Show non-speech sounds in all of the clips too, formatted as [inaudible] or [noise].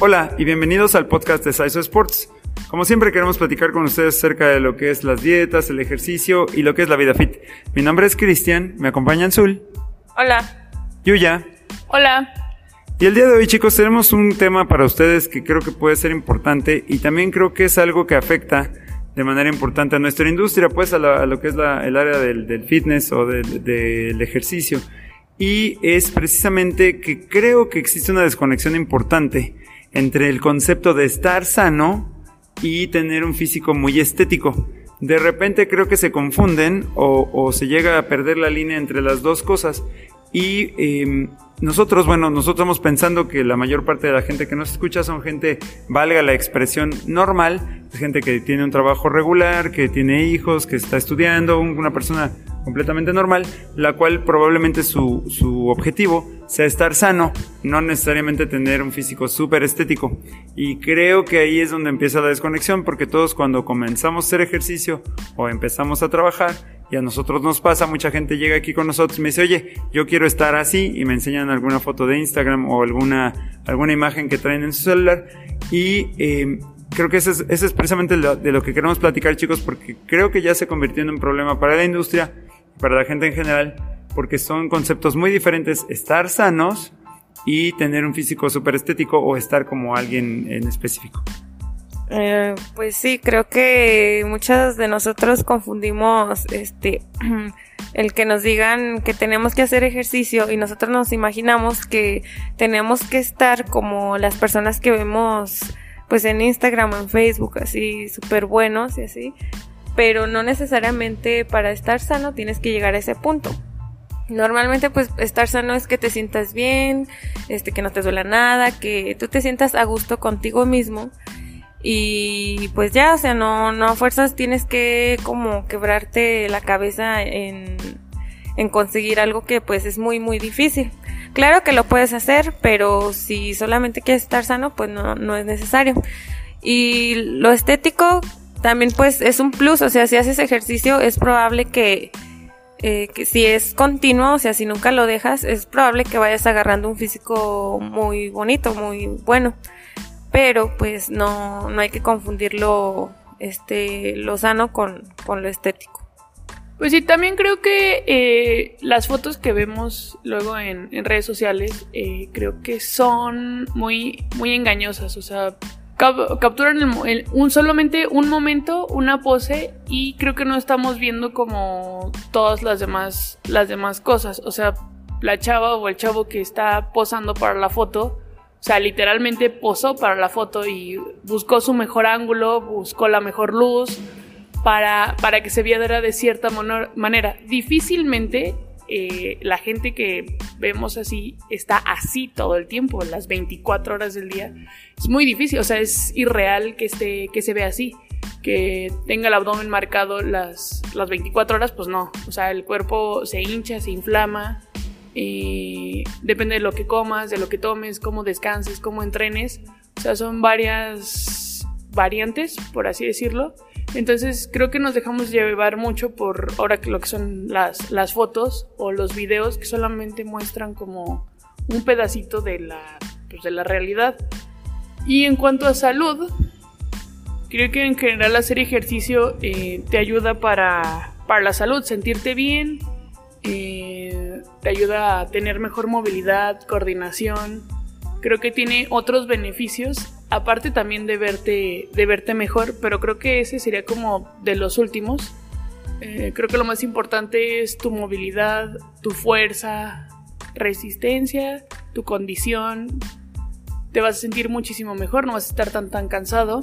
Hola y bienvenidos al podcast de Saizo Sports. Como siempre queremos platicar con ustedes acerca de lo que es las dietas, el ejercicio y lo que es la vida fit. Mi nombre es Cristian, me acompaña Azul. Hola. Yuya. Hola. Y el día de hoy chicos tenemos un tema para ustedes que creo que puede ser importante y también creo que es algo que afecta de manera importante a nuestra industria, pues a, lo que es el área del, fitness o del ejercicio. Y es precisamente que creo que existe una desconexión importante entre el concepto de estar sano y tener un físico muy estético. De repente creo que se confunden o, se llega a perder la línea entre las dos cosas. Y em, nosotros, bueno, nosotros estamos pensando que la mayor parte de la gente que nos escucha son gente, valga la expresión, normal, es gente que tiene un trabajo regular, que tiene hijos, que está estudiando, una persona completamente normal, la cual probablemente su, su objetivo sea estar sano, no necesariamente tener un físico súper estético. Y creo que ahí es donde empieza la desconexión, porque todos cuando comenzamos a hacer ejercicio o empezamos a trabajar, y a nosotros nos pasa, mucha gente llega aquí con nosotros y me dice, oye, yo quiero estar así, y me enseñan alguna foto de Instagram o alguna, alguna imagen que traen en su celular, y eh, creo que ese es, ese es precisamente de lo que queremos platicar, chicos, porque creo que ya se convirtió en un problema para la industria para la gente en general, porque son conceptos muy diferentes, estar sanos y tener un físico súper estético o estar como alguien en específico. Eh, pues sí, creo que muchos de nosotros confundimos este [clears throat] el que nos digan que tenemos que hacer ejercicio y nosotros nos imaginamos que tenemos que estar como las personas que vemos pues en Instagram en Facebook así súper buenos y así pero no necesariamente para estar sano tienes que llegar a ese punto. Normalmente pues estar sano es que te sientas bien, este que no te duela nada, que tú te sientas a gusto contigo mismo y pues ya, o sea, no no a fuerzas tienes que como quebrarte la cabeza en en conseguir algo que pues es muy muy difícil. Claro que lo puedes hacer, pero si solamente quieres estar sano, pues no no es necesario. Y lo estético también pues es un plus, o sea, si haces ejercicio es probable que, eh, que si es continuo, o sea, si nunca lo dejas, es probable que vayas agarrando un físico muy bonito, muy bueno. Pero pues no, no hay que confundirlo, este, lo sano con, con lo estético. Pues sí, también creo que eh, las fotos que vemos luego en, en redes sociales eh, creo que son muy, muy engañosas. O sea, capturan un, solamente un momento, una pose y creo que no estamos viendo como todas las demás, las demás cosas. O sea, la chava o el chavo que está posando para la foto, o sea, literalmente posó para la foto y buscó su mejor ángulo, buscó la mejor luz para, para que se viera de cierta manera. Difícilmente eh, la gente que vemos así está así todo el tiempo, las 24 horas del día. Es muy difícil, o sea, es irreal que, esté, que se vea así. Que tenga el abdomen marcado las, las 24 horas, pues no. O sea, el cuerpo se hincha, se inflama. Y depende de lo que comas, de lo que tomes, cómo descanses, cómo entrenes. O sea, son varias variantes, por así decirlo, entonces creo que nos dejamos llevar mucho por ahora que lo que son las, las fotos o los videos que solamente muestran como un pedacito de la, pues, de la realidad. Y en cuanto a salud, creo que en general hacer ejercicio eh, te ayuda para, para, la salud, sentirte bien, eh, te ayuda a tener mejor movilidad, coordinación. Creo que tiene otros beneficios aparte también de verte, de verte mejor, pero creo que ese sería como de los últimos. Eh, creo que lo más importante es tu movilidad, tu fuerza, resistencia, tu condición. Te vas a sentir muchísimo mejor, no vas a estar tan tan cansado.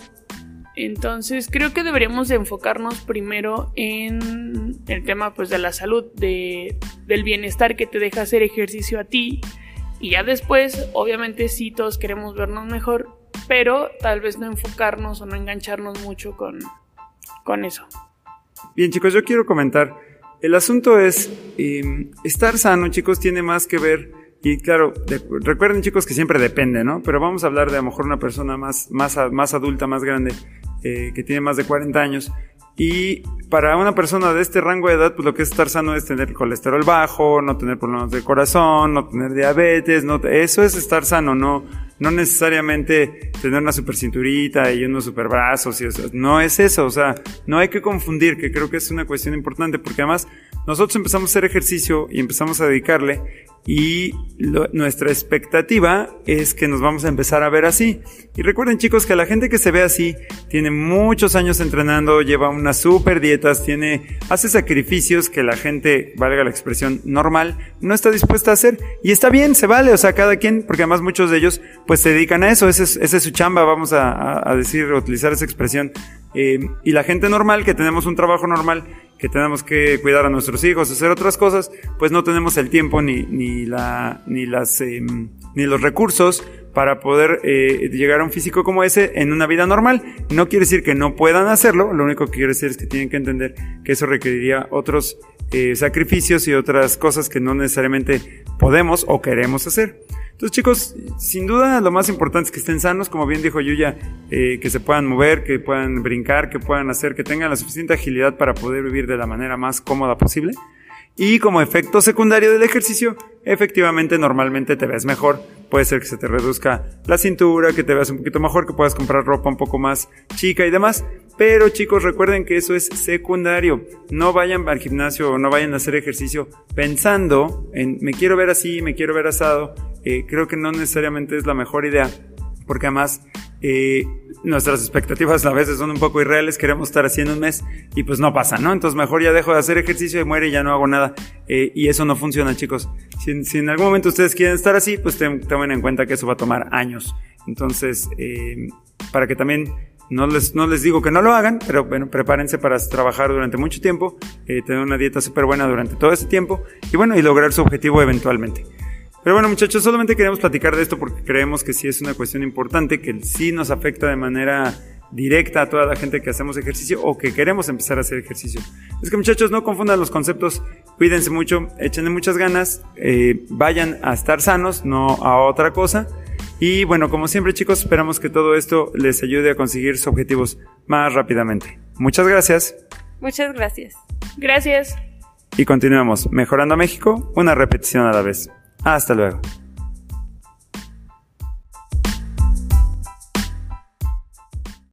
Entonces creo que deberíamos de enfocarnos primero en el tema pues de la salud, de, del bienestar que te deja hacer ejercicio a ti. Y ya después, obviamente sí todos queremos vernos mejor, pero tal vez no enfocarnos o no engancharnos mucho con, con eso. Bien chicos, yo quiero comentar, el asunto es, em, estar sano chicos tiene más que ver, y claro, recuerden chicos que siempre depende, ¿no? Pero vamos a hablar de a lo mejor una persona más, más, más adulta, más grande, que tiene más de 40 años. Y para una persona de este rango de edad, pues lo que es estar sano es tener colesterol bajo, no tener problemas de corazón, no tener diabetes, no, eso es estar sano, no, no necesariamente tener una super cinturita y unos super brazos y eso. No es eso, o sea, no hay que confundir, que creo que es una cuestión importante, porque además nosotros empezamos a hacer ejercicio y empezamos a dedicarle y nuestra expectativa es que nos vamos a empezar a ver así. Y recuerden chicos que la gente que se ve así tiene muchos años entrenando, lleva unas super dietas, tiene, hace sacrificios que la gente, valga la expresión, normal, no está dispuesta a hacer. Y está bien, se vale, o sea, cada quien, porque además muchos de ellos pues se dedican a eso, ese es, su chamba, vamos a, decir, utilizar esa expresión. Eh, y la gente normal, que tenemos un trabajo normal, que tenemos que cuidar a nuestros hijos, hacer otras cosas, pues no tenemos el tiempo ni, ni, la, ni, las, em, ni los recursos para poder eh, llegar a un físico como ese en una vida normal. No quiere decir que no puedan hacerlo, lo único que quiere decir es que tienen que entender que eso requeriría otros eh, sacrificios y otras cosas que no necesariamente podemos o queremos hacer. Entonces chicos, sin duda lo más importante es que estén sanos, como bien dijo Yuya, eh, que se puedan mover, que puedan brincar, que puedan hacer, que tengan la suficiente agilidad para poder vivir de la manera más cómoda posible. Y como efecto secundario del ejercicio, efectivamente normalmente te ves mejor. Puede ser que se te reduzca la cintura, que te veas un poquito mejor, que puedas comprar ropa un poco más chica y demás. Pero chicos, recuerden que eso es secundario. No vayan al gimnasio o no vayan a hacer ejercicio pensando en me quiero ver así, me quiero ver asado. Eh, creo que no necesariamente es la mejor idea. Porque además eh, nuestras expectativas a veces son un poco irreales, queremos estar haciendo un mes y pues no pasa, ¿no? Entonces mejor ya dejo de hacer ejercicio y muere y ya no hago nada. Eh, y eso no funciona, chicos. Si, en algún momento ustedes quieren estar así, pues tomen en cuenta que eso va a tomar años. Entonces, eh, para que también no les, no les digo que no lo hagan, pero bueno, prepárense para trabajar durante mucho tiempo, tener una dieta súper buena durante todo ese tiempo y bueno, y lograr su objetivo eventualmente. Pero bueno, muchachos, solamente queremos platicar de esto porque creemos que sí es una cuestión importante, que sí nos afecta de manera directa a toda la gente que hacemos ejercicio o que queremos empezar a hacer ejercicio. Es que muchachos, no confundan los conceptos, cuídense mucho, échenle muchas ganas, eh, vayan a estar sanos, no a otra cosa. Y bueno, como siempre chicos, esperamos que todo esto les ayude a conseguir sus objetivos más rápidamente. Muchas gracias. Muchas gracias. Gracias. Y continuamos, mejorando a México, una repetición a la vez. Hasta luego.